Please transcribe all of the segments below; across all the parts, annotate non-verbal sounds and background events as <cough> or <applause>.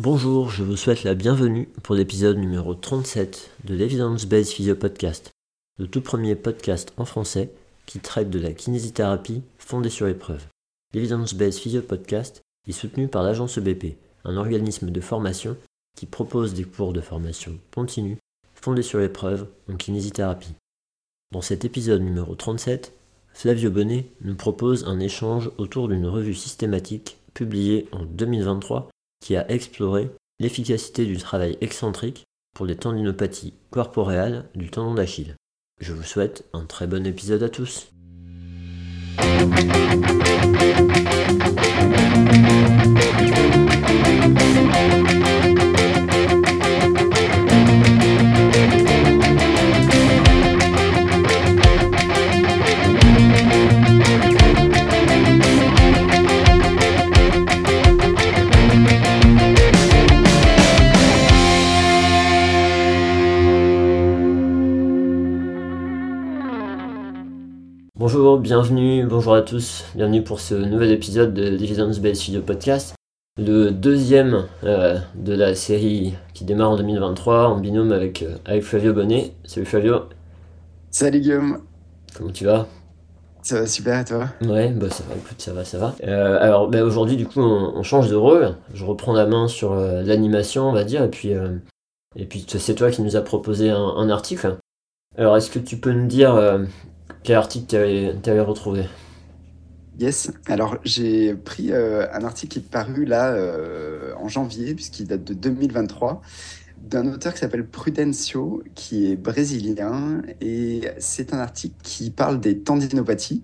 Bonjour, je vous souhaite la bienvenue pour l'épisode numéro 37 de l'Evidence Based Physio Podcast, le tout premier podcast en français qui traite de la kinésithérapie fondée sur épreuve. L'Evidence Based Physio Podcast est soutenu par l'agence EBP, un organisme de formation qui propose des cours de formation continue fondés sur épreuve en kinésithérapie. Dans cet épisode numéro 37, Flavio Bonnet nous propose un échange autour d'une revue systématique publiée en 2023 qui a exploré l'efficacité du travail excentrique pour les tendinopathies corporeales du tendon d'Achille. Je vous souhaite un très bon épisode à tous. Bonjour, bienvenue, bonjour à tous, bienvenue pour ce nouvel épisode de Dividends Based Video Podcast, le deuxième euh, de la série qui démarre en 2023 en binôme avec, euh, avec Flavio Bonnet. Salut Flavio. Salut Guillaume. Comment tu vas? Ça va super et toi? Ouais, bah ça va, écoute, ça va, ça va. Euh, alors bah, aujourd'hui du coup on, change de rôle, je reprends la main sur l'animation on va dire, et puis, et puis c'est toi qui nous as proposé un, un article. Alors est-ce que tu peux nous dire quel article tu avais, retrouvé? Yes, alors j'ai pris euh, un article qui est paru là euh, en janvier, puisqu'il date de 2023, d'un auteur qui s'appelle Prudencio, qui est brésilien, et c'est un article qui parle des tendinopathies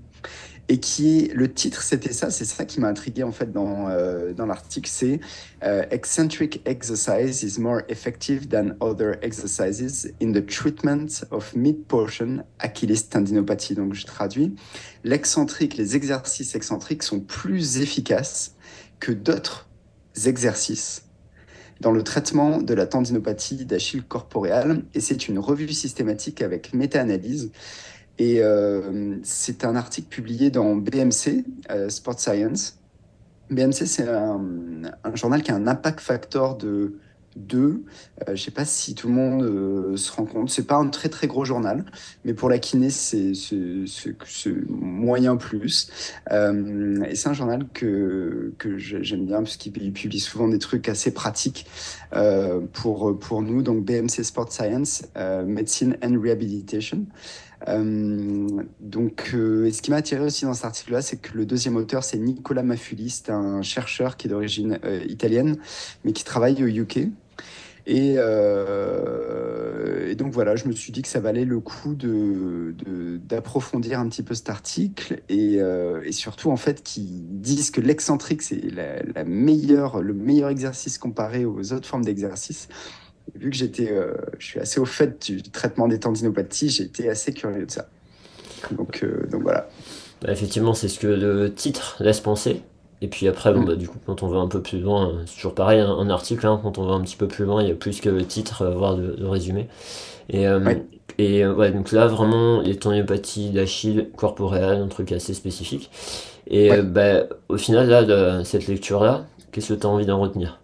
et qui le titre, c'était ça, c'est ça qui m'a intrigué en fait dans, euh, dans l'article, c'est euh, Eccentric exercise is more effective than other exercises in the treatment of mid-portion Achilles tendinopathie. Donc je traduis, l'excentrique, les exercices excentriques sont plus efficaces que d'autres exercices dans le traitement de la tendinopathie d'Achille corporeal et c'est une revue systématique avec méta-analyse et euh, c'est un article publié dans BMC, euh, Sport Science. BMC, c'est un, journal qui a un impact factor de 2. Euh, je ne sais pas si tout le monde se rend compte. C'est pas un très très gros journal, mais pour la kiné, c'est moyen plus. et c'est un journal que, j'aime bien puisqu'il publie souvent des trucs assez pratiques pour, pour nous. Donc BMC Sport Science, Medicine and Rehabilitation. Euh, donc, euh, ce qui m'a attiré aussi dans cet article-là, c'est que le deuxième auteur, c'est Nicolas Maffuli, c'est un chercheur qui est d'origine euh, italienne, mais qui travaille au UK. Et, donc voilà, je me suis dit que ça valait le coup d'approfondir un petit peu cet article et, surtout en fait qu'ils disent que l'excentrique c'est la, le meilleur exercice comparé aux autres formes d'exercice vu que j'étais, euh, je suis assez au fait du traitement des tendinopathies, j'étais assez curieux de ça. Donc, euh, donc voilà. Bah, effectivement, c'est ce que le titre laisse penser. Et puis après, bon, mm. bah, du coup, quand on va un peu plus loin, c'est toujours pareil, un, article, hein, quand on va un petit peu plus loin, il y a plus que le titre, voire de, résumé. Et, euh, et ouais, donc là, vraiment, les tendinopathies d'Achille corporelles, un truc assez spécifique. Et bah, au final, là, de cette lecture-là, qu'est-ce que tu as envie d'en retenir?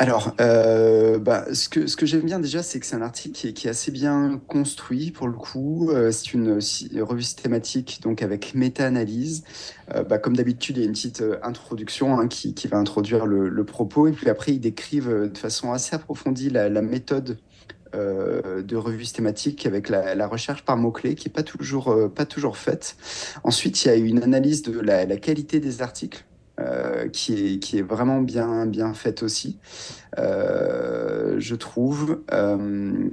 Alors, euh, bah, ce que, j'aime bien déjà, c'est que c'est un article qui est, assez bien construit pour le coup. Euh, c'est une, revue systématique, donc avec méta-analyse. Euh, bah, comme d'habitude, il y a une petite introduction hein, qui, va introduire le, propos. Et puis après, ils décrivent de façon assez approfondie la, méthode de revue systématique avec la, recherche par mots-clés qui n'est pas toujours, toujours faite. Ensuite, il y a une analyse de la qualité des articles. Euh, qui, est, qui est vraiment bien, bien faite aussi, euh, je trouve. Euh,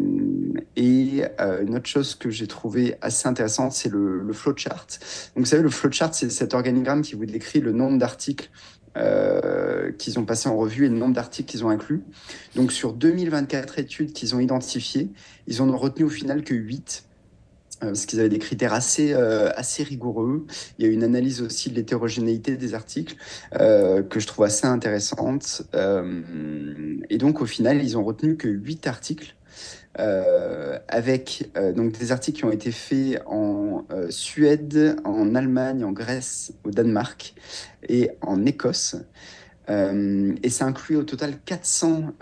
et une autre chose que j'ai trouvé assez intéressante, c'est le, flowchart. Donc, vous savez, le flowchart, c'est cet organigramme qui vous décrit le nombre d'articles qu'ils ont passé en revue et le nombre d'articles qu'ils ont inclus. Donc sur 2024 études qu'ils ont identifiées, ils en ont retenu au final que 8 euh, parce qu'ils avaient des critères assez, euh, rigoureux. Il y a une analyse aussi de l'hétérogénéité des articles euh, que je trouve assez intéressante. et donc, au final, ils ont retenu que 8 articles. avec donc des articles qui ont été faits en Suède, en Allemagne, en Grèce, au Danemark et en Écosse. et ça inclut au total 400,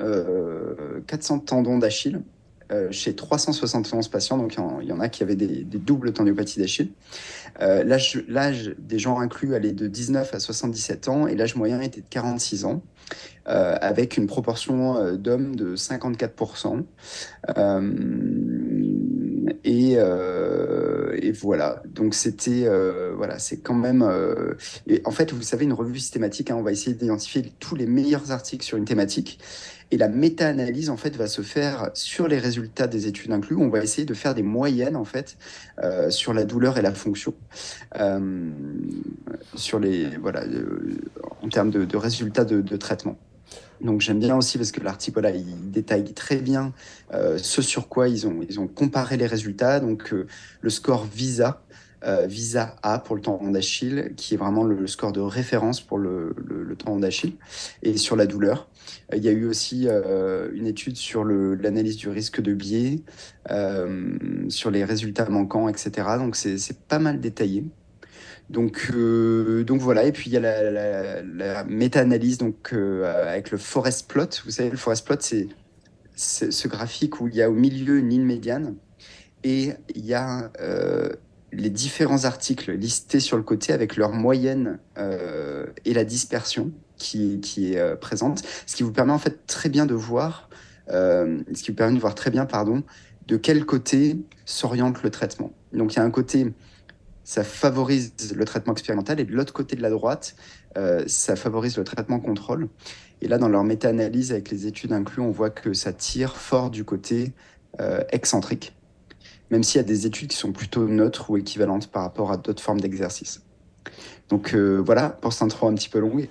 400 tendons d'Achille chez 371 patients. Donc il y, en a qui avaient des, doubles tendinopathies d'Achille. l'âge, des gens inclus allait de 19 à 77 ans et l'âge moyen était de 46 ans. avec une proportion d'hommes de 54%. Et, et voilà, donc c'était, euh, voilà, c'est quand même. Euh, en fait, vous savez, une revue systématique, hein, on va essayer d'identifier tous les meilleurs articles sur une thématique. Et la méta-analyse, en fait, va se faire sur les résultats des études inclus. On va essayer de faire des moyennes, en fait, euh, sur la douleur et la fonction, sur les, voilà, en termes de, résultats de traitement. Donc j'aime bien aussi parce que l'article il détaille très bien euh, ce sur quoi ils ont, comparé les résultats. Donc euh, le score VISA, euh, VISA A pour le tendon d'Achille, qui est vraiment le, score de référence pour le, le, tendon d'Achille, et sur la douleur. Il y a eu aussi une étude sur l'analyse du risque de biais, sur les résultats manquants, etc. Donc c'est pas mal détaillé. Donc, euh, donc voilà, et puis il y a la, méta-analyse donc, euh, avec le forest plot. Vous savez, le forest plot, c'est ce graphique où il y a au milieu une ligne médiane et il y a euh, les différents articles listés sur le côté avec leur moyenne et la dispersion qui, qui est présente, ce qui vous permet en fait très bien de voir, ce qui vous permet de voir très bien, pardon, de quel côté s'oriente le traitement. Donc il y a un côté ça favorise le traitement expérimental. Et de l'autre côté de la droite, euh, ça favorise le traitement contrôle. Et là, dans leur méta-analyse avec les études incluses, on voit que ça tire fort du côté euh, excentrique, même s'il y a des études qui sont plutôt neutres ou équivalentes par rapport à d'autres formes d'exercice. Donc euh, voilà, pour cette intro un petit peu longue.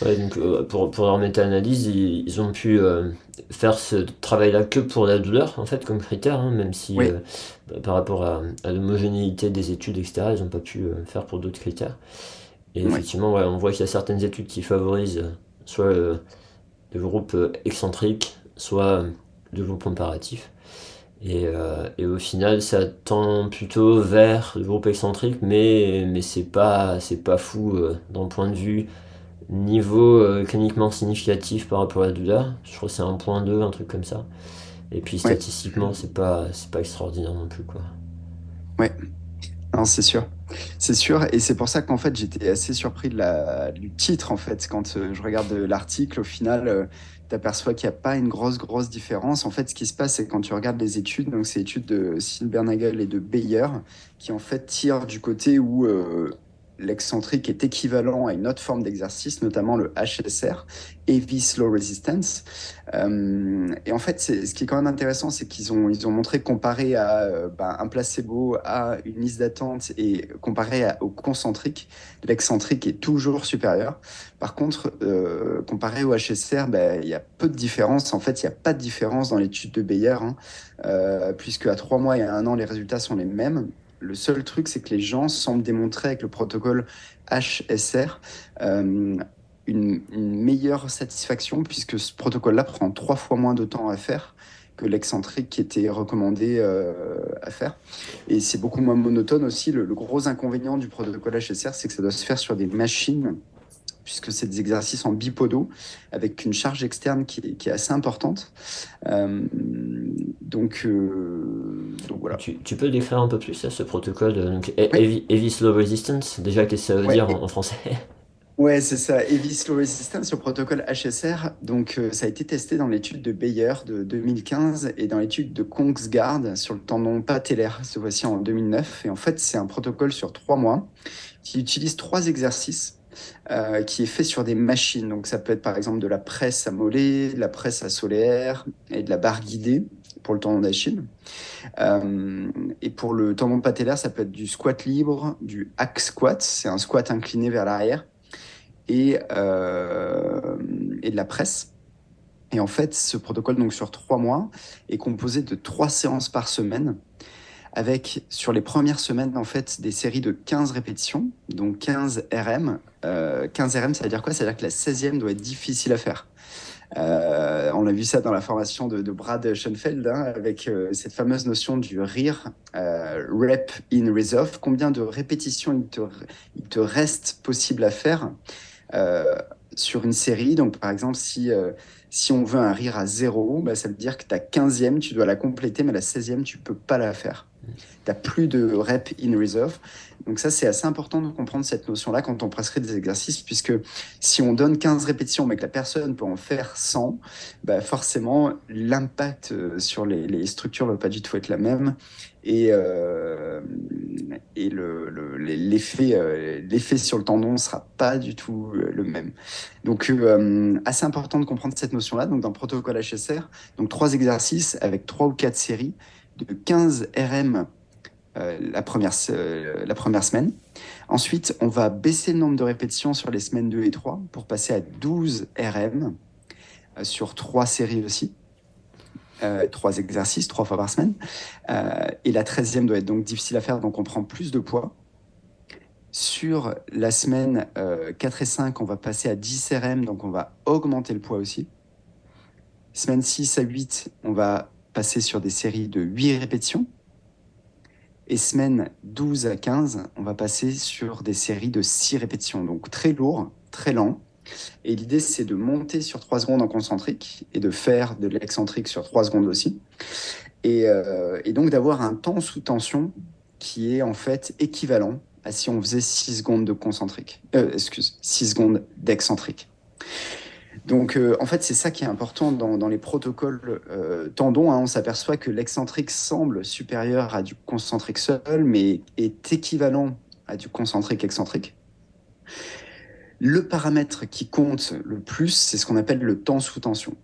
donc, pour, pour, leur méta-analyse, ils, ont pu faire ce travail-là que pour la douleur, en fait, comme critère, hein, même si par rapport à, l'homogénéité des études, etc., ils n'ont pas pu euh, faire pour d'autres critères. Et effectivement, on voit qu'il y a certaines études qui favorisent euh, soit le, groupe euh, excentrique, soit le groupe comparatif. Et, et, au final, ça tend plutôt vers le groupe excentrique, mais, mais c'est pas, pas fou d'un point de vue niveau cliniquement significatif par rapport à la douleur. Je crois que c'est un point 2, un truc comme ça. Et puis statistiquement, c'est pas, pas extraordinaire non plus, quoi. Ouais, non, c'est sûr. C'est sûr, et c'est pour ça qu'en fait j'étais assez surpris de la, du titre en fait. Quand euh, je regarde l'article, au final, euh, tu aperçois qu'il n'y a pas une grosse, grosse différence. En fait, ce qui se passe, c'est quand tu regardes les études, donc c'est études de Silbernagel et de Bayer, qui en fait tirent du côté où euh, l'excentrique est équivalent à une autre forme d'exercice, notamment le HSR, Heavy Slow Resistance. Euh, et en fait, ce qui est quand même intéressant, c'est qu'ils ont, ils ont montré comparé à euh, ben, un placebo, à une liste d'attente et comparé au concentrique, l'excentrique est toujours supérieur. Par contre, euh, comparé au HSR, ben, il y a peu de différence. En fait, il n'y a pas de différence dans l'étude de Bayer, hein, puisque à trois mois et à un an, les résultats sont les mêmes. Le seul truc, c'est que les gens semblent démontrer avec le protocole HSR euh, une, meilleure satisfaction, puisque ce protocole-là prend trois fois moins de temps à faire que l'excentrique qui était recommandé euh, à faire. Et c'est beaucoup moins monotone aussi. Le, gros inconvénient du protocole HSR, c'est que ça doit se faire sur des machines puisque c'est des exercices en bipodaux avec une charge externe qui est, assez importante. Euh, donc, voilà. Tu, peux décrire un peu plus ce protocole donc, heavy, Slow Resistance Déjà, qu'est-ce que ça veut dire en, français <laughs> Ouais, c'est ça. Heavy Slow Resistance, le protocole HSR. Donc, euh, ça a été testé dans l'étude de Bayer de 2015 et dans l'étude de Kongsgaard sur le tendon patellaire, ce voici en 2009. Et en fait, c'est un protocole sur trois mois qui utilise trois exercices euh, qui est fait sur des machines. Donc ça peut être par exemple de la presse à mollet, de la presse à solaire et de la barre guidée pour le tendon d'Achille. Euh, et pour le tendon patellaire, ça peut être du squat libre, du hack squat, c'est un squat incliné vers l'arrière, et, euh, et de la presse. Et en fait, ce protocole, donc sur trois mois, est composé de trois séances par semaine, avec sur les premières semaines, en fait, des séries de 15 répétitions, donc 15 RM. 15 RM, ça veut dire quoi? Ça veut dire que la 16e doit être difficile à faire. Euh, on a vu ça dans la formation de, Brad Schoenfeld, hein, avec euh, cette fameuse notion du rire, euh, rep in reserve. Combien de répétitions il te, reste possible à faire sur une série? Donc, par exemple, si, si on veut un rire à zéro, bah, ça veut dire que ta 15e, tu dois la compléter, mais la 16e, tu peux pas la faire. Tu n'as plus de rep in reserve. Donc ça, c'est assez important de comprendre cette notion-là quand on prescrit des exercices, puisque si on donne 15 répétitions, mais que la personne peut en faire 100, bah forcément, l'impact euh, sur les, structures ne va pas du tout être la même. Et, euh, et l'effet le, l'effet sur le tendon ne sera pas du tout euh, le même. Donc, assez important de comprendre cette notion-là. Donc, dans le protocole HSR, donc trois exercices avec trois ou quatre séries de 15 RM euh, la, première, euh, la première semaine. Ensuite, on va baisser le nombre de répétitions sur les semaines 2 et 3 pour passer à 12 RM euh, sur trois séries aussi. trois exercices, trois fois par semaine. et la 13e doit être donc difficile à faire, donc on prend plus de poids. Sur la semaine 4 et 5, on va passer à 10 RM, donc on va augmenter le poids aussi. Semaine 6 à 8, on va passer sur des séries de 8 répétitions. Et semaine 12 à 15, on va passer sur des séries de 6 répétitions. Donc très lourd, très lent. Et l'idée, c'est de monter sur 3 secondes en concentrique et de faire de l'excentrique sur 3 secondes aussi. Et, euh, et donc d'avoir un temps sous tension qui est en fait équivalent à si on faisait 6 secondes de concentrique. Euh, excuse, 6 secondes d'excentrique. Donc, euh, en fait, c'est ça qui est important dans, les protocoles euh, tendons. Hein. on s'aperçoit que l'excentrique semble supérieur à du concentrique seul, mais est équivalent à du concentrique excentrique. Le paramètre qui compte le plus, c'est ce qu'on appelle le temps sous tension.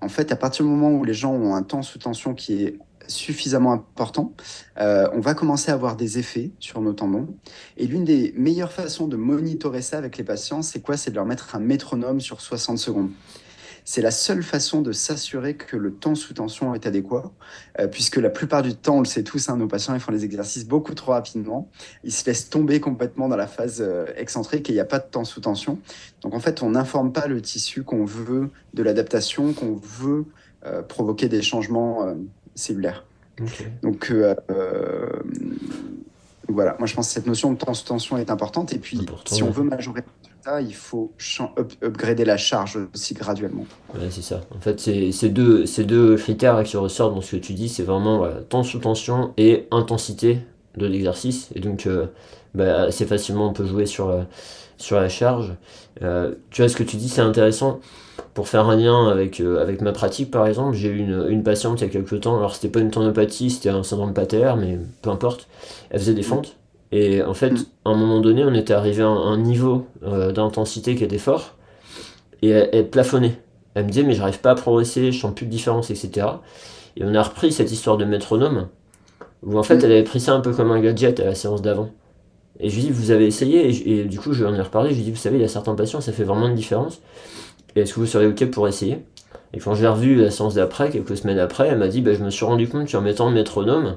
En fait, à partir du moment où les gens ont un temps sous tension qui est suffisamment important, euh, on va commencer à avoir des effets sur nos tendons. Et l'une des meilleures façons de monitorer ça avec les patients, c'est quoi? C'est de leur mettre un métronome sur 60 secondes. C'est la seule façon de s'assurer que le temps sous tension est adéquat, euh, puisque la plupart du temps, on le sait tous, hein, nos patients ils font les exercices beaucoup trop rapidement, ils se laissent tomber complètement dans la phase euh, excentrique et il n'y a pas de temps sous tension. Donc en fait, on n'informe pas le tissu qu'on veut de l'adaptation, qu'on veut provoquer des changements cellulaire. Donc, euh, euh, voilà, moi je pense que cette notion de tension est importante. Et puis, si on veut majorer ça, il faut upgrader la charge aussi graduellement. Ouais, c'est ça. En fait, c'est deux, ces deux critères qui ressortent dans ce que tu dis c'est vraiment temps sous tension et intensité de l'exercice. Et donc, euh, bah, assez facilement, on peut jouer sur, sur la charge. tu vois, ce que tu dis, c'est intéressant pour faire un lien avec, euh, avec ma pratique, par exemple, j'ai eu une, une, patiente il y a quelques temps, alors c'était pas une tendinopathie, c'était un syndrome patellaire, mais peu importe, elle faisait des fentes. Et en fait, à un moment donné, on était arrivé à un, niveau euh, d'intensité qui était fort, et elle, plafonnait. Elle me disait, mais j'arrive pas à progresser, je sens plus de différence, etc. Et on a repris cette histoire de métronome, où en fait, elle avait pris ça un peu comme un gadget à la séance d'avant. Et je lui dis, vous avez essayé, et, et, du coup, je lui en ai reparlé, je lui dis, vous savez, il y a certains patients, ça fait vraiment une différence est-ce que vous seriez OK pour essayer? Et quand j'ai revu la séance d'après, quelques semaines après, elle m'a dit bah, Je me suis rendu compte qu'en mettant le métronome,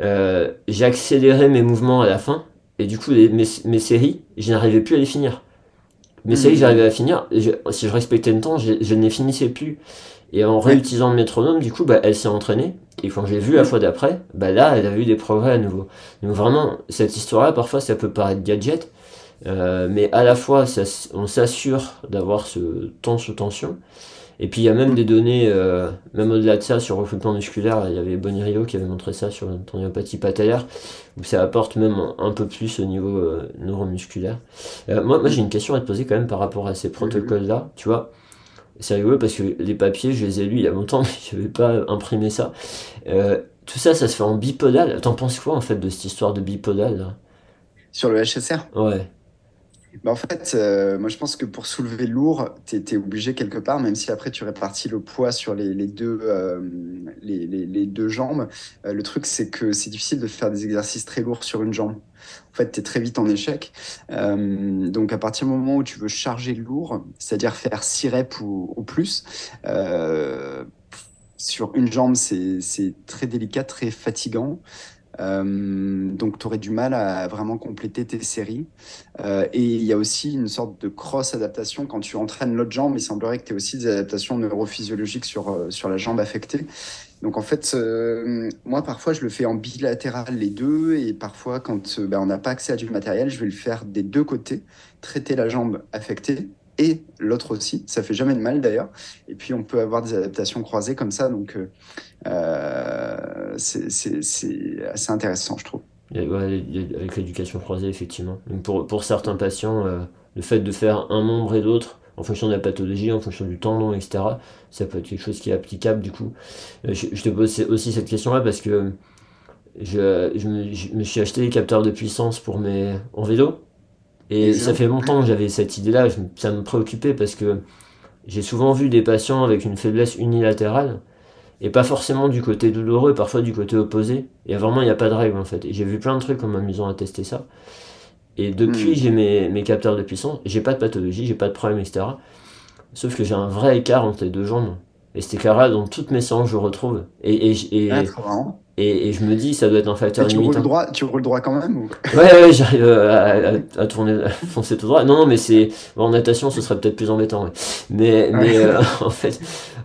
euh, j'ai accéléré mes mouvements à la fin, et du coup, mes, séries, je n'arrivais plus à les finir. Mes séries, hmm. j'arrivais à finir, si je respectais le temps, je, ne les finissais plus. Et en réutilisant le métronome, du coup, bah, elle s'est entraînée. Et quand j'ai vu la fois d'après, bah, là, elle a eu des progrès à nouveau. Donc vraiment, cette histoire-là, parfois, ça peut paraître gadget, euh, mais à la fois, on s'assure d'avoir ce temps sous tension. Et puis il y a même des données, euh, même au-delà de ça, sur le recrutement musculaire, il y avait Rio qui avait montré ça sur la tendinopathie patellaire, où ça apporte même un, peu plus au niveau euh, neuromusculaire. moi, moi j'ai une question à te poser quand même par rapport à ces protocoles-là. Tu vois, c'est rigolo parce que les papiers, je les ai lus il y a longtemps, <laughs> mais je n'avais pas imprimé ça. tout ça, ça se fait en bipodal. T'en penses quoi en fait de cette histoire de bipodal là? Sur le HSR Ouais. En fait, euh, moi je pense que pour soulever lourd, tu es, obligé quelque part, même si après tu répartis le poids sur les, deux, euh, les, deux jambes. Euh, le truc, c'est que c'est difficile de faire des exercices très lourds sur une jambe. En fait, tu es très vite en échec. donc à partir du moment où tu veux charger lourd, c'est-à-dire faire 6 reps ou, ou plus, sur une jambe, c'est très délicat, très fatigant. Euh, donc, tu aurais du mal à vraiment compléter tes séries. Euh, et il y a aussi une sorte de cross-adaptation. Quand tu entraînes l'autre jambe, il semblerait que tu aies aussi des adaptations neurophysiologiques sur, euh, sur la jambe affectée. Donc, en fait, moi, parfois, je le fais en bilatéral les deux. Et parfois, quand ben, on n'a pas accès à du matériel, je vais le faire des deux côtés, traiter la jambe affectée et l'autre aussi. Ça fait jamais de mal d'ailleurs. Et puis on peut avoir des adaptations croisées comme ça, donc c'est assez intéressant, je trouve. avec l'éducation croisée, effectivement. pour, certains patients, le fait de faire un membre et l'autre, en fonction de la pathologie, en fonction du tendon, etc. Ça peut être quelque chose qui est applicable du coup. Euh, je, te pose aussi cette question-là parce que je, me, suis acheté des capteurs de puissance pour mes en vélo. Et ça fait longtemps que j'avais cette idée-là, ça me préoccupait parce que j'ai souvent vu des patients avec une faiblesse unilatérale et pas forcément du côté douloureux, parfois du côté opposé. Et vraiment, il n'y a pas de règle en fait. Et j'ai vu plein de trucs en m'amusant à tester ça. Et depuis, hmm. j'ai mes, mes, capteurs de puissance, j'ai pas de pathologie, j'ai pas de problème, etc. Sauf que j'ai un vrai écart entre les deux jambes. Et cet écart-là, dans toutes mes séances, je retrouve. Et, et, et, ah, et, et, je me dis, ça doit être un facteur tu limitant. Roules droit, tu roules droit quand même ou... Ouais, ouais, j'arrive à, à, tourner, à foncer tout droit. Non, non, mais c'est. en natation, ce serait peut-être plus embêtant. Ouais. Mais, mais euh, <laughs> en fait,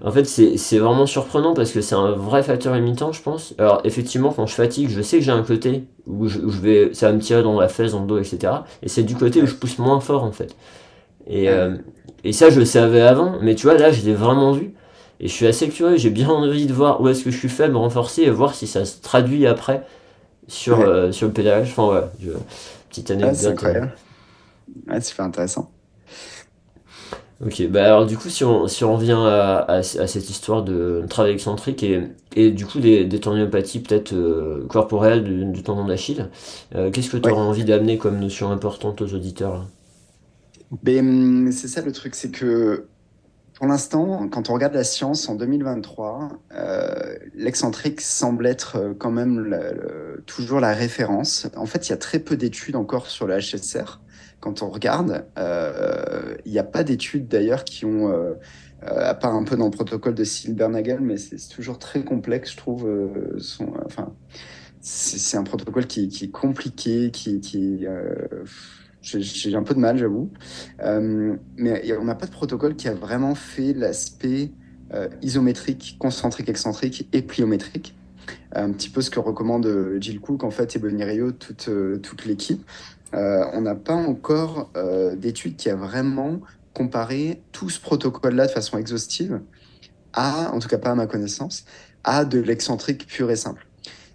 en fait c'est vraiment surprenant parce que c'est un vrai facteur limitant, je pense. Alors, effectivement, quand je fatigue, je sais que j'ai un côté où je, je, vais. Ça va me tirer dans la fesse, dans le dos, etc. Et c'est du côté où je pousse moins fort, en fait. Et, euh, et ça, je le savais avant, mais tu vois, là, je l'ai vraiment vu. Et je suis assez curieux, j'ai bien envie de voir où est-ce que je suis faible, renforcer et voir si ça se traduit après sur, euh, sur le pédalage. Enfin, ouais, je, petite anecdote. c'est incroyable. Ouais, super intéressant. Ok, bah alors du coup, si on, si on revient à, à, cette histoire de travail excentrique et, et du coup des, des tendinopathies peut-être euh, corporelles du, du, tendon d'Achille, euh, qu'est-ce que tu auras envie d'amener comme notion importante aux auditeurs ben, C'est ça le truc, c'est que pour l'instant, quand on regarde la science en 2023, euh, l'excentrique semble être euh, quand même toujours la référence. En fait, il y a très peu d'études encore sur le HSR. Quand on regarde, euh, il n'y a pas d'études d'ailleurs qui ont, à part un peu dans le protocole de Silbernagel, mais c'est toujours très complexe, je trouve. Son, enfin, c'est un protocole qui, qui, est compliqué, qui, qui j'ai un peu de mal, j'avoue. Euh, mais on n'a pas de protocole qui a vraiment fait l'aspect euh, isométrique, concentrique, excentrique et pliométrique. Un petit peu ce que recommande euh, Jill Cook fait et Bonnie Rio, toute, toute l'équipe. on n'a pas encore d'études qui a vraiment comparé tout ce protocole-là de façon exhaustive à, en tout cas pas à ma connaissance, à de l'excentrique pur et simple.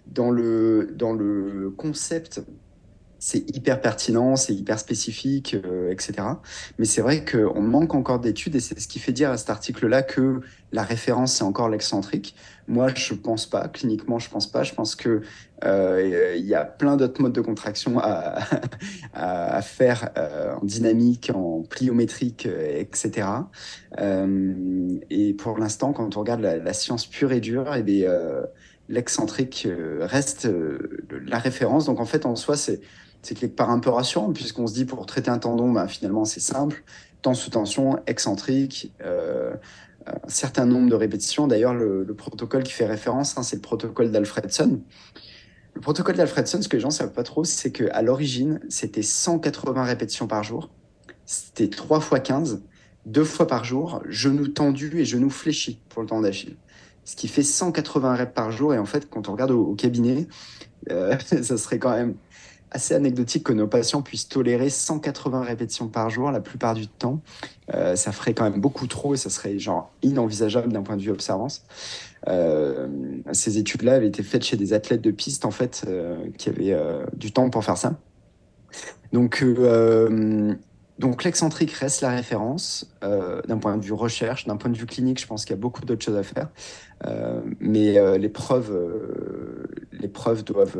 Dans le, dans le concept c'est hyper pertinent, c'est hyper spécifique, euh, etc. Mais c'est vrai qu'on manque encore d'études et c'est ce qui fait dire à cet article-là que la référence, c'est encore l'excentrique. Moi, je pense pas. Cliniquement, je pense pas. Je pense que euh, il y a plein d'autres modes de contraction à, <laughs> à, faire euh, en dynamique, en pliométrique, etc. et pour l'instant, quand on regarde la, science pure et dure, et eh l'excentrique reste la référence. Donc en fait, en soi, c'est c'est quelque part un peu rassurant, puisqu'on se dit pour traiter un tendon, bah, finalement c'est simple, temps sous tension, excentrique, euh, un certain nombre de répétitions. D'ailleurs, le, protocole qui fait référence, hein, c'est le protocole d'Alfredson. Le protocole d'Alfredson, ce que les gens ne savent pas trop, c'est qu'à l'origine, c'était 180 répétitions par jour. C'était 3 fois 15, deux fois par jour, genou tendu et genou fléchi pour le tendon d'Achille. Ce qui fait 180 reps par jour. Et en fait, quand on regarde au, cabinet, euh, <laughs> ça serait quand même assez anecdotique que nos patients puissent tolérer 180 répétitions par jour la plupart du temps. Euh, ça ferait quand même beaucoup trop et ça serait genre inenvisageable d'un point de vue observance. Euh, ces études-là avaient été faites chez des athlètes de piste en fait euh, qui avaient du temps pour faire ça. Donc donc l'excentrique reste la référence d'un point de vue recherche, d'un point de vue clinique. Je pense qu'il y a beaucoup d'autres choses à faire, mais les preuves les preuves doivent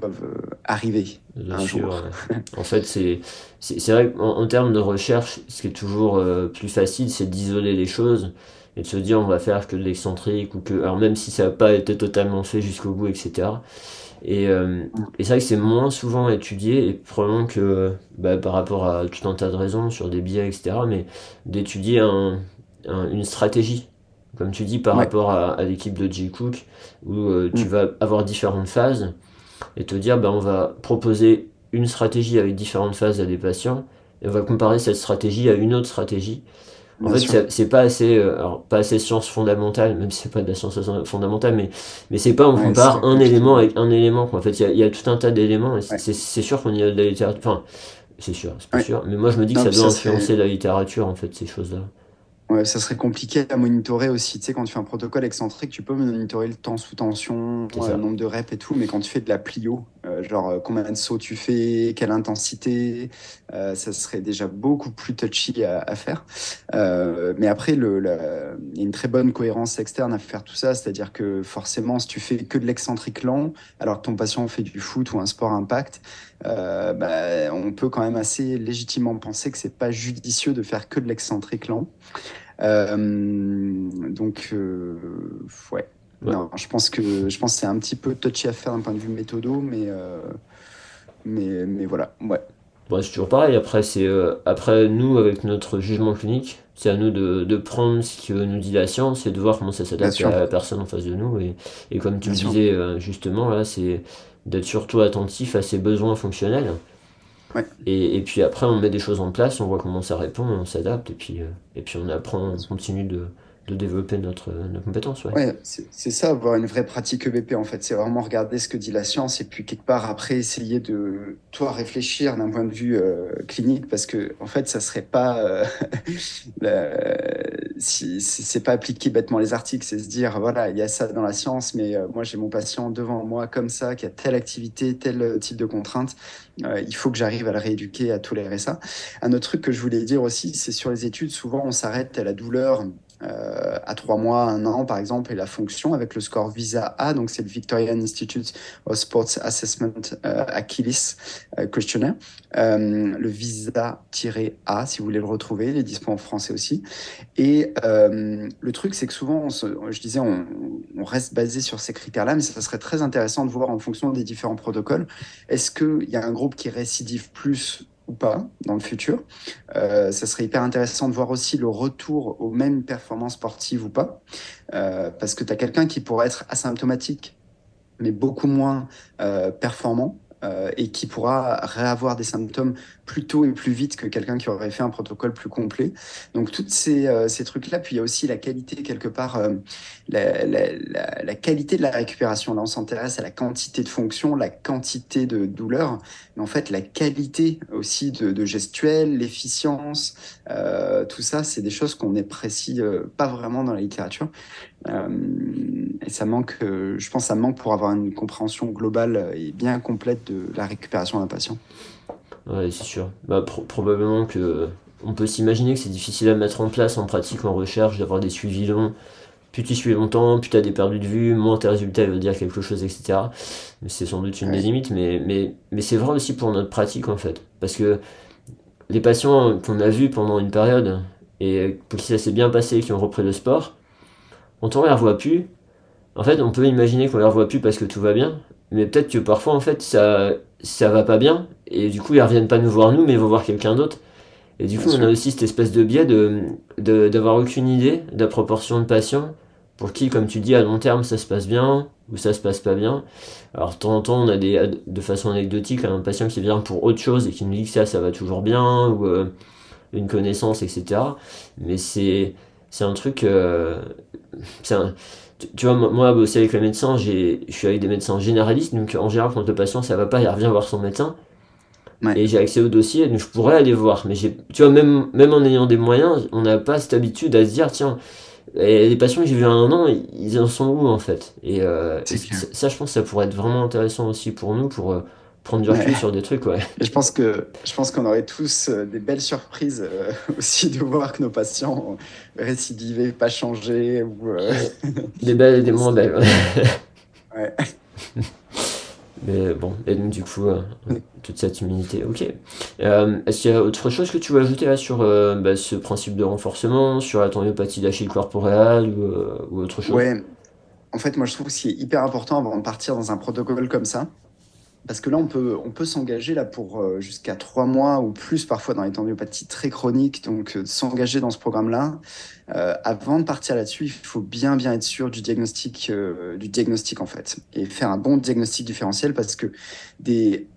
doivent euh, arriver un jour. <laughs> en fait, c'est c'est vrai qu'en termes de recherche, ce qui est toujours euh, plus facile, c'est d'isoler les choses et de se dire on va faire que de l'excentrique ou que alors même si ça n'a pas été totalement fait jusqu'au bout, etc. Et, euh, et c'est vrai que c'est moins souvent étudié et probablement que bah, par rapport à tout un tas de raisons sur des biais, etc. Mais d'étudier un, une stratégie comme tu dis, par rapport à, à l'équipe de J. Cook, où tu mm. vas avoir différentes phases, et te dire ben, on va proposer une stratégie avec différentes phases à des patients et on va comparer cette stratégie à une autre stratégie. En fait, c'est pas assez, euh, alors pas assez science fondamentale, même si c'est pas de la science fondamentale, mais mais c'est pas on compare un élément avec un élément. En fait, il y a, y a, tout un tas d'éléments. Et c'est sûr qu'on y a de la littérature. Enfin, c'est sûr, c'est pas sûr. Mais moi, je me dis que ça doit influencer la littérature, en fait, ces choses-là. Ouais, ça serait compliqué à monitorer aussi. Tu sais, quand tu fais un protocole excentrique, tu peux monitorer le temps sous tension, le nombre de reps et tout, mais quand tu fais de la plio, euh, genre euh, combien de sauts tu fais, quelle intensité, euh, ça serait déjà beaucoup plus touchy à, faire. mais après, il y a une très bonne cohérence externe à faire tout ça, c'est-à-dire que forcément, si tu fais que de l'excentrique lent, alors que ton patient fait du foot ou un sport impact, bah, on peut quand même assez légitimement penser que c'est pas judicieux de faire que de l'excentrique lent. Euh, donc, euh, ouais. Non, je pense que je pense c'est un petit peu touchy à faire d'un point de vue méthodo, mais euh, mais, mais voilà, ouais. c'est toujours pareil. Après, c'est après nous avec notre jugement clinique, c'est à nous de, de, prendre ce que nous dit la science et de voir comment ça s'adapte à la personne en face de nous. Et, et comme tu le disais justement là, c'est d'être surtout attentif à ses besoins fonctionnels. Et, et, puis après, on met des choses en place, on voit comment ça répond, on s'adapte, et puis, euh, et puis on apprend, on continue de, de développer notre, notre compétence. Ouais, ouais c'est ça, avoir une vraie pratique EBP en fait. C'est vraiment regarder ce que dit la science et puis quelque part après essayer de, toi, réfléchir d'un point de vue euh, clinique parce que en fait, ça serait pas. Euh, <laughs> si, c'est pas appliquer bêtement les articles, c'est se dire voilà, il y a ça dans la science, mais euh, moi j'ai mon patient devant moi comme ça, qui a telle activité, tel type de contrainte. il faut que j'arrive à le rééduquer, à tolérer ça. Un autre truc que je voulais dire aussi, c'est sur les études, souvent on s'arrête à la douleur euh, à trois mois, un an par exemple, et la fonction avec le score VISA A, donc c'est le Victorian Institute of Sports Assessment euh, Achilles euh, Questionnaire, le VISA-A si vous voulez le retrouver, il est disponible en français aussi. Et le truc c'est que souvent, je disais, on, on, reste basé sur ces critères-là, mais ça serait très intéressant de voir en fonction des différents protocoles, est-ce qu'il y a un groupe qui récidive plus ou pas dans le futur. Euh, ça serait hyper intéressant de voir aussi le retour aux mêmes performances sportives ou pas, euh, parce que tu as quelqu'un qui pourrait être asymptomatique, mais beaucoup moins euh, performant. et qui pourra réavoir des symptômes plus tôt et plus vite que quelqu'un qui aurait fait un protocole plus complet. Donc, tous ces, ces trucs-là. Puis, il y a aussi la qualité, quelque part, la, la, la, qualité de la récupération. Là, on s'intéresse à la quantité de fonction, la quantité de douleur mais en fait la qualité aussi de, de gestuelle, l'efficience, euh, tout ça, c'est des choses qu'on n'apprécie euh, pas vraiment dans la littérature. Euh, et ça manque, je pense, ça manque pour avoir une compréhension globale et bien complète de la récupération d'un patient. Oui, c'est sûr. Bah, probablement que on peut s'imaginer que c'est difficile à mettre en place en pratique, en recherche, d'avoir des suivis longs plus tu suis longtemps, plus tu as des perdus de vue, moins tes résultats veulent dire quelque chose, etc. Mais c'est sans doute une des limites, mais, mais, mais c'est vrai aussi pour notre pratique en fait. Parce que les patients qu'on a vus pendant une période et pour qui ça s'est bien passé, qui ont repris le sport, quand on les revoit plus, en fait, on peut imaginer qu'on les revoit plus parce que tout va bien, mais peut-être que parfois, en fait, ça, ça va pas bien, et du coup, ils reviennent pas nous voir nous, mais ils vont voir quelqu'un d'autre. Et du coup, on a aussi cette espèce de biais de d'avoir aucune idée de la proportion de patients pour qui, comme tu dis, à long terme, ça se passe bien ou ça se passe pas bien. Alors, de temps en temps, on a des, de façon anecdotique un patient qui vient pour autre chose et qui nous dit que ça, ça va toujours bien ou euh, une connaissance, etc. Mais c'est, c'est un truc, euh, un, tu vois, moi, bosser avec les médecins, je suis avec des médecins généralistes, donc en général, quand le patient ça va pas, il revient voir son médecin. Et j'ai accès au dossier, donc je pourrais aller voir. Mais tu vois, même, même en ayant des moyens, on n'a pas cette habitude à se dire, tiens, les patients que j'ai vus un an, ils en sont où en fait? Et euh, ça, je pense que ça pourrait être vraiment intéressant aussi pour nous, pour euh, prendre du recul sur des trucs. Ouais. Et je pense que je pense qu'on aurait tous euh, des belles surprises <laughs> aussi de voir que nos patients ont récidivé, pas changé. Ou, des belles et des moins belles. ouais. <laughs> Mais bon, et donc du coup, euh, toute cette humilité, ok. Euh, est-ce qu'il y a autre chose que tu veux ajouter là sur euh, bah, ce principe de renforcement, sur la tendinopathie d'Achille corporelle ou, ou, autre chose? Ouais, en fait, moi je trouve que c'est hyper important avant de partir dans un protocole comme ça, parce que là, on peut, on peut s'engager là pour euh, jusqu'à trois mois ou plus parfois dans les tendiopathies très chroniques. Donc, euh, s'engager dans ce programme-là. Euh, avant de partir là-dessus, il faut bien, bien être sûr du diagnostic, du diagnostic en fait, et faire un bon diagnostic différentiel parce que des,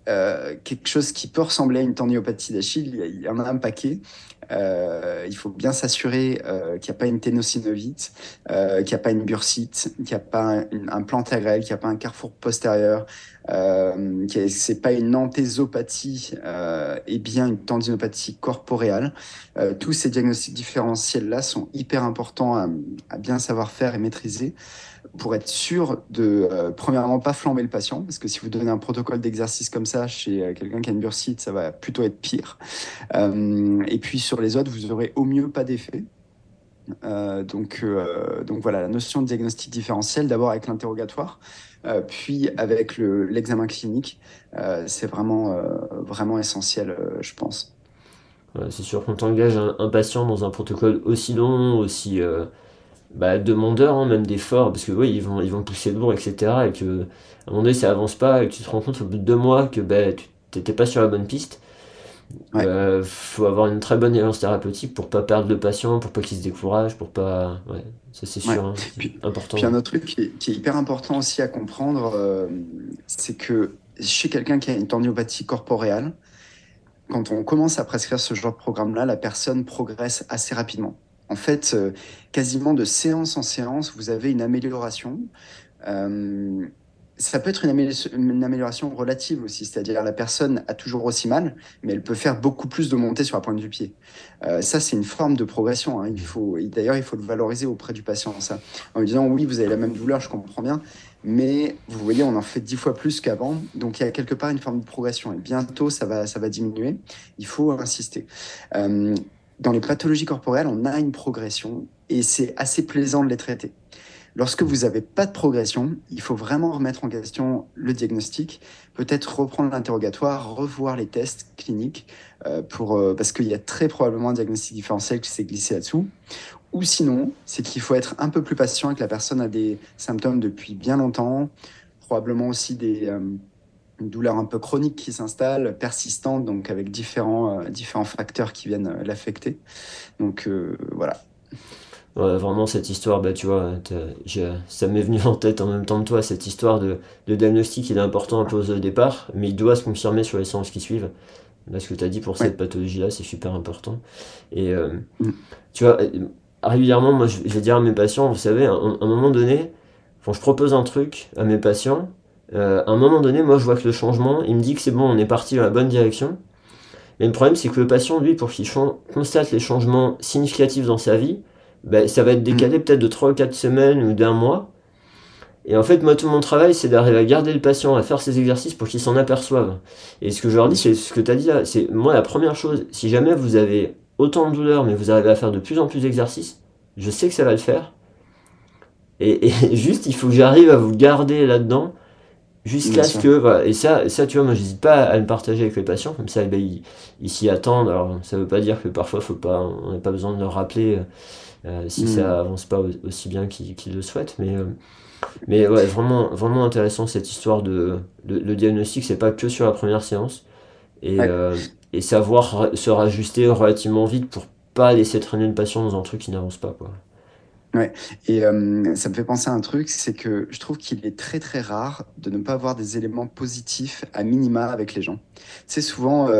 quelque chose qui peut ressembler à une tendinopathie d'Achille, il y en a un paquet. Il faut bien s'assurer qu'il n'y a pas une ténosynovite, qu'il n'y a pas une bursite, qu'il n'y a pas un, plan agrèle, qu'il n'y a pas un carrefour postérieur, euh, c'est pas une anthésopathie euh, et bien une tendinopathie corporéale. Euh, tous ces diagnostics différentiels-là sont hyper importants à, bien savoir faire et maîtriser pour être sûr de, euh, premièrement, pas flamber le patient, parce que si vous donnez un protocole d'exercice comme ça chez euh, quelqu'un qui a une bursite, ça va plutôt être pire. et puis sur les autres, vous aurez au mieux pas d'effet. donc, donc voilà, la notion de diagnostic différentiel, d'abord avec l'interrogatoire, euh, puis avec l'examen clinique, euh, c'est vraiment, euh, vraiment essentiel, je pense. c'est sûr qu'on t'engage un, patient dans un protocole aussi long, aussi bah, demandeur, hein, même d'efforts, parce que oui, ils vont, ils vont pousser le lourd, etc. Et que à un moment donné, ça avance pas, et que tu te rends compte au bout de deux mois que bah, tu n'étais pas sur la bonne piste. Il euh, faut avoir une très bonne alliance thérapeutique pour pas perdre le patient, pour pas qu'il se décourage, pour pas. Ouais, ça c'est sûr, hein, puis, important. Puis un autre truc qui est, hyper important aussi à comprendre, euh, c'est que chez quelqu'un qui a une tendinopathie corporéale, quand on commence à prescrire ce genre de programme-là, la personne progresse assez rapidement. En fait, euh, quasiment de séance en séance, vous avez une amélioration ça peut être une, amélioration relative aussi, c'est-à-dire la personne a toujours aussi mal, mais elle peut faire beaucoup plus de montée sur la pointe du pied. Euh, ça, c'est une forme de progression. Hein. Il faut, d'ailleurs, il faut le valoriser auprès du patient, en lui disant oui, vous avez la même douleur, je comprends bien, mais vous voyez, on en fait dix fois plus qu'avant, donc il y a quelque part une forme de progression. Et bientôt, ça va, ça va diminuer. Il faut insister. Euh, dans les pathologies corporelles, on a une progression et c'est assez plaisant de les traiter. Lorsque vous n'avez pas de progression, il faut vraiment remettre en question le diagnostic, peut-être reprendre l'interrogatoire, revoir les tests cliniques, euh, pour, euh, parce qu'il y a très probablement un diagnostic différentiel qui s'est glissé là-dessous. Ou sinon, c'est qu'il faut être un peu plus patient et que la personne a des symptômes depuis bien longtemps, probablement aussi des euh, douleurs un peu chroniques qui s'installent, persistantes, donc avec différents, différents facteurs qui viennent l'affecter. Donc voilà, vraiment cette histoire, bah, tu vois, ça m'est venu en tête en même temps que toi, cette histoire de, de diagnostic, il est important à poser au départ, mais il doit se confirmer sur les séances qui suivent. Là, ce que tu as dit pour cette pathologie-là, c'est super important. Et euh, mm. tu vois, régulièrement, moi, je, vais dire à mes patients, vous savez, à, un moment donné, quand je propose un truc à mes patients, euh, à un moment donné, moi, je vois que le changement, il me dit que c'est bon, on est parti dans la bonne direction. Mais le problème, c'est que le patient, lui, pour qu'il constate les changements significatifs dans sa vie, ben, ça va être décalé mm. peut-être de 3 ou 4 semaines ou d'un mois. Et en fait, moi, tout mon travail, c'est d'arriver à garder le patient, à faire ses exercices pour qu'il s'en aperçoive. Et ce que je leur dis, c'est ce que tu as dit là. C'est moi, la première chose, si jamais vous avez autant de douleur, mais vous arrivez à faire de plus en plus d'exercices, je sais que ça va le faire. Et, <laughs> juste, il faut que j'arrive à vous garder là-dedans jusqu'à ce que. Voilà. Et ça, ça, tu vois, moi, j'hésite pas à le partager avec les patients. Comme ça, eh ben, ils s'y attendent. Alors, ça veut pas dire que parfois, faut pas, on n'a pas besoin de leur rappeler. Euh, si ça hmm. avance pas aussi bien qu'il le souhaite. Mais, euh, mais ouais, vraiment, vraiment intéressant cette histoire de, le diagnostic, c'est pas que sur la première séance. Et, euh, et savoir se rajuster relativement vite pour pas laisser traîner le patient dans un truc qui n'avance pas. Quoi. Ouais, et ça me fait penser à un truc, c'est que je trouve qu'il est très très rare de ne pas avoir des éléments positifs à minima avec les gens. C'est souvent,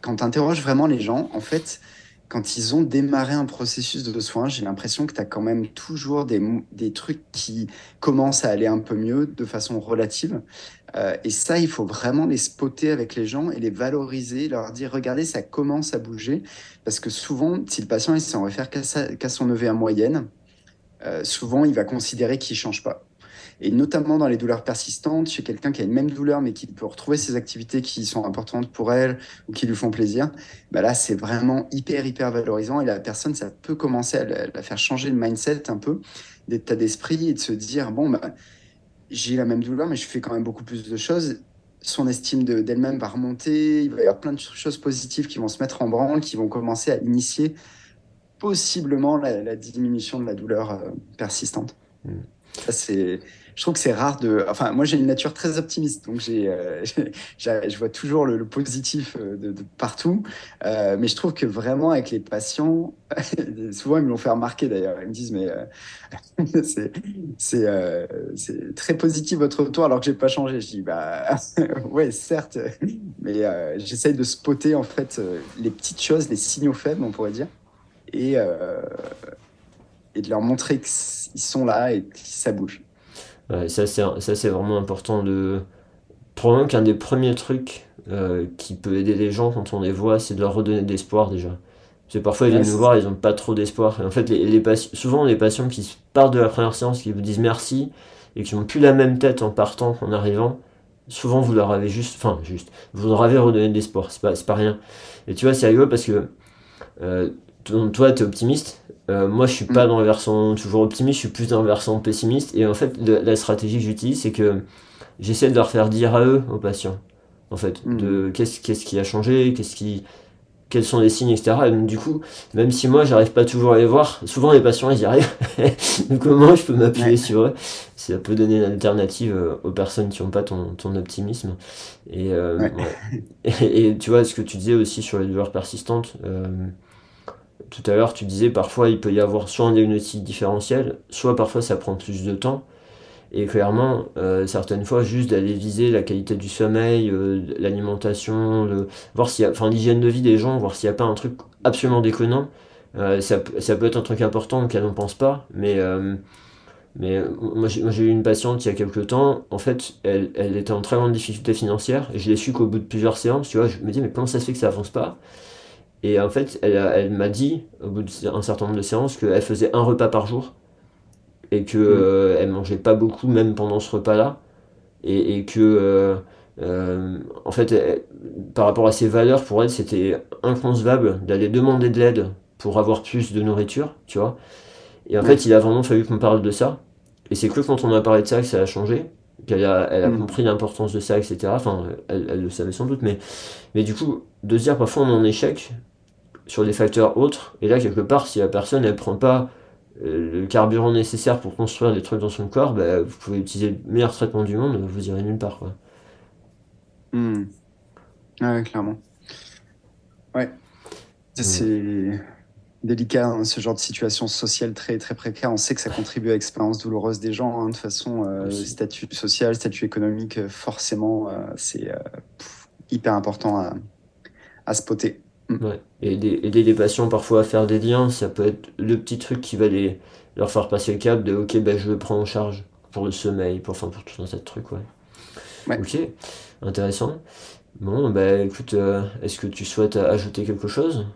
quand tu interroges vraiment les gens, en fait, quand ils ont démarré un processus de soins, j'ai l'impression que tu as quand même toujours des, des, trucs qui commencent à aller un peu mieux de façon relative. Euh, et ça, il faut vraiment les spotter avec les gens et les valoriser, leur dire, regardez, ça commence à bouger. Parce que souvent, si le patient il s'en réfère qu'à son EVA moyenne, euh, souvent, il va considérer qu'il ne change pas et notamment dans les douleurs persistantes, chez quelqu'un qui a une même douleur mais qui peut retrouver ses activités qui sont importantes pour elle ou qui lui font plaisir, bah là c'est vraiment hyper hyper valorisant et la personne ça peut commencer à la, faire changer le mindset un peu, d'état d'esprit et de se dire bon bah, j'ai la même douleur mais je fais quand même beaucoup plus de choses. Son estime d'elle-même va remonter, il va y avoir plein de choses positives qui vont se mettre en branle, qui vont commencer à initier possiblement la, diminution de la douleur euh, persistante. Mm. Ça, c'est je trouve que c'est rare de. Enfin, moi, j'ai une nature très optimiste, donc j'ai, euh, <laughs> je vois toujours le, positif euh, de, partout. Euh, mais je trouve que vraiment, avec les patients, <laughs> souvent, ils me l'ont fait remarquer d'ailleurs. Ils me disent, mais <laughs> c'est, c'est, très positif votre retour alors que j'ai pas changé. Je dis, bah, ouais, certes, mais j'essaye de spotter en fait les petites choses, les signaux faibles, on pourrait dire, et, et de leur montrer qu'ils sont là et que ça bouge ça, c'est vraiment important de. Probablement qu'un des premiers trucs euh, qui peut aider les gens quand on les voit, c'est de leur redonner de l'espoir déjà. Parce que parfois, ils viennent nous voir, ils n'ont pas trop d'espoir. En fait, les, les souvent, les patients qui partent de la première séance, qui vous disent merci, et qui n'ont plus la même tête en partant qu'en arrivant, souvent, vous leur avez juste. Enfin, juste. Vous leur avez redonné de l'espoir, c'est pas, pas rien. Et tu vois, c'est rigolo parce que. Euh, toi, tu es optimiste, euh, moi, je suis pas mm. dans le versant toujours optimiste, je suis plus dans le versant pessimiste. Et en fait, la stratégie que j'utilise, c'est que j'essaie de leur faire dire à eux, aux patients, en fait, mm. de qu'est-ce qu'est-ce qui a changé, qu'est-ce qui, quels sont les signes, etc. Et donc, du coup, même si moi, j'arrive pas toujours à les voir, souvent les patients, ils y arrivent. <laughs> donc, comment je peux m'appuyer sur eux Ça peut donner une alternative euh, aux personnes qui n'ont pas ton, ton, optimisme. Et, euh, <laughs> et, tu vois, ce que tu disais aussi sur les douleurs persistantes tout à l'heure, tu disais parfois il peut y avoir soit un diagnostic différentiel, soit parfois ça prend plus de temps. Et clairement, euh, certaines fois, juste d'aller viser la qualité du sommeil, euh, l'alimentation, enfin l'hygiène de vie des gens, voir s'il n'y a pas un truc absolument déconnant. Euh, ça, peut être un truc important auquel on pense pas, mais moi j'ai eu une patiente il y a quelques temps, en fait, elle, était en très grande difficulté financière, je l'ai su qu'au bout de plusieurs séances, tu vois, je me dis mais comment ça se fait que ça avance pas? Et en fait, elle, elle m'a dit, au bout d'un certain nombre de séances, qu'elle faisait un repas par jour et qu'elle mm. euh, elle mangeait pas beaucoup, même pendant ce repas-là. Et, et, que, euh, euh, en fait, par rapport à ses valeurs, pour elle, c'était inconcevable d'aller demander de l'aide pour avoir plus de nourriture, tu vois. Et en fait, il a vraiment fallu qu'on parle de ça. Et c'est que quand on a parlé de ça que ça a changé, qu'elle a, elle a mm. compris l'importance de ça, etc. Enfin, elle, elle, le savait sans doute, mais, mais du coup, de se dire parfois on est en échec, sur des facteurs autres. Et là, quelque part, si la personne ne prend pas euh, le carburant nécessaire pour construire des trucs dans son corps, bah, vous pouvez utiliser le meilleur traitement du monde, vous irez nulle part. Quoi. Hmm. Ouais, clairement. Ouais. Hmm. C'est délicat, hein, ce genre de situation sociale très, très précaire. On sait que ça contribue à l'expérience douloureuse des gens. Hein. De toute façon, euh, statut social, statut économique, euh, forcément, c'est hyper important à, à spotter. Mm. Ouais. Et aider, les patients parfois à faire des liens, ça peut être le petit truc qui va les, leur faire passer le cap de ok, ben, je le prends en charge pour le sommeil, pour, enfin, pour tout un tas de trucs. Ouais. Ok, intéressant. Bon, bah écoute, euh, est-ce que tu souhaites ajouter quelque chose?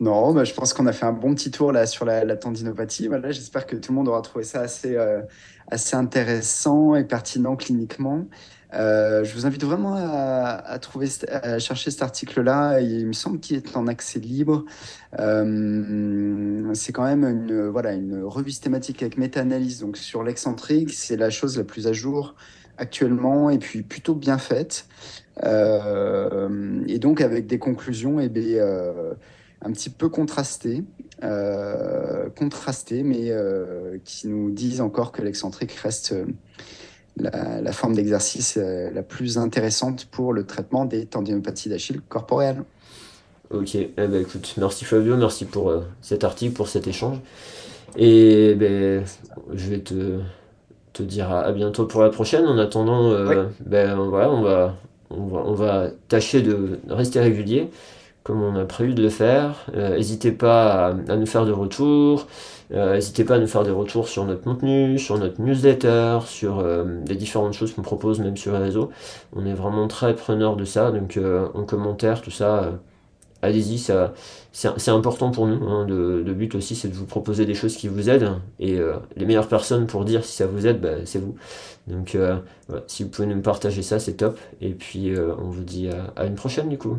Non, bah, je pense qu'on a fait un bon petit tour là sur la, tendinopathie. Voilà, J'espère que tout le monde aura trouvé ça assez, euh, assez intéressant et pertinent cliniquement. Euh, je vous invite vraiment à, chercher cet article-là. Il me semble qu'il est en accès libre. Euh, c'est quand même une, revue systématique avec méta-analyse donc sur l'excentrique. C'est la chose la plus à jour actuellement et puis plutôt bien faite. Euh, et donc avec des conclusions eh un petit peu contrastées, contrastées mais qui nous disent encore que l'excentrique reste la, forme d'exercice euh, la plus intéressante pour le traitement des tendinopathies d'Achille corporelles. Ok, eh ben, écoute, merci Fabio, merci pour euh, cet article, pour cet échange. Et ben, je vais te, te dire à, bientôt pour la prochaine. En attendant, euh, ben, voilà, on, va, on, va, on va tâcher de rester régulier comme on a prévu de le faire. N'hésitez pas à, nous faire de retours. Euh, n'hésitez pas à nous faire des retours sur notre contenu, sur notre newsletter, sur euh, les différentes choses qu'on propose, même sur les réseaux. On est vraiment très preneur de ça, donc euh, en commentaire, tout ça, allez-y, ça, c'est important pour nous. Hein, le, but aussi, c'est de vous proposer des choses qui vous aident, et les meilleures personnes pour dire si ça vous aide, bah, c'est vous. Donc si vous pouvez nous partager ça, c'est top. Et puis on vous dit à une prochaine du coup.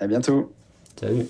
À bientôt. Salut.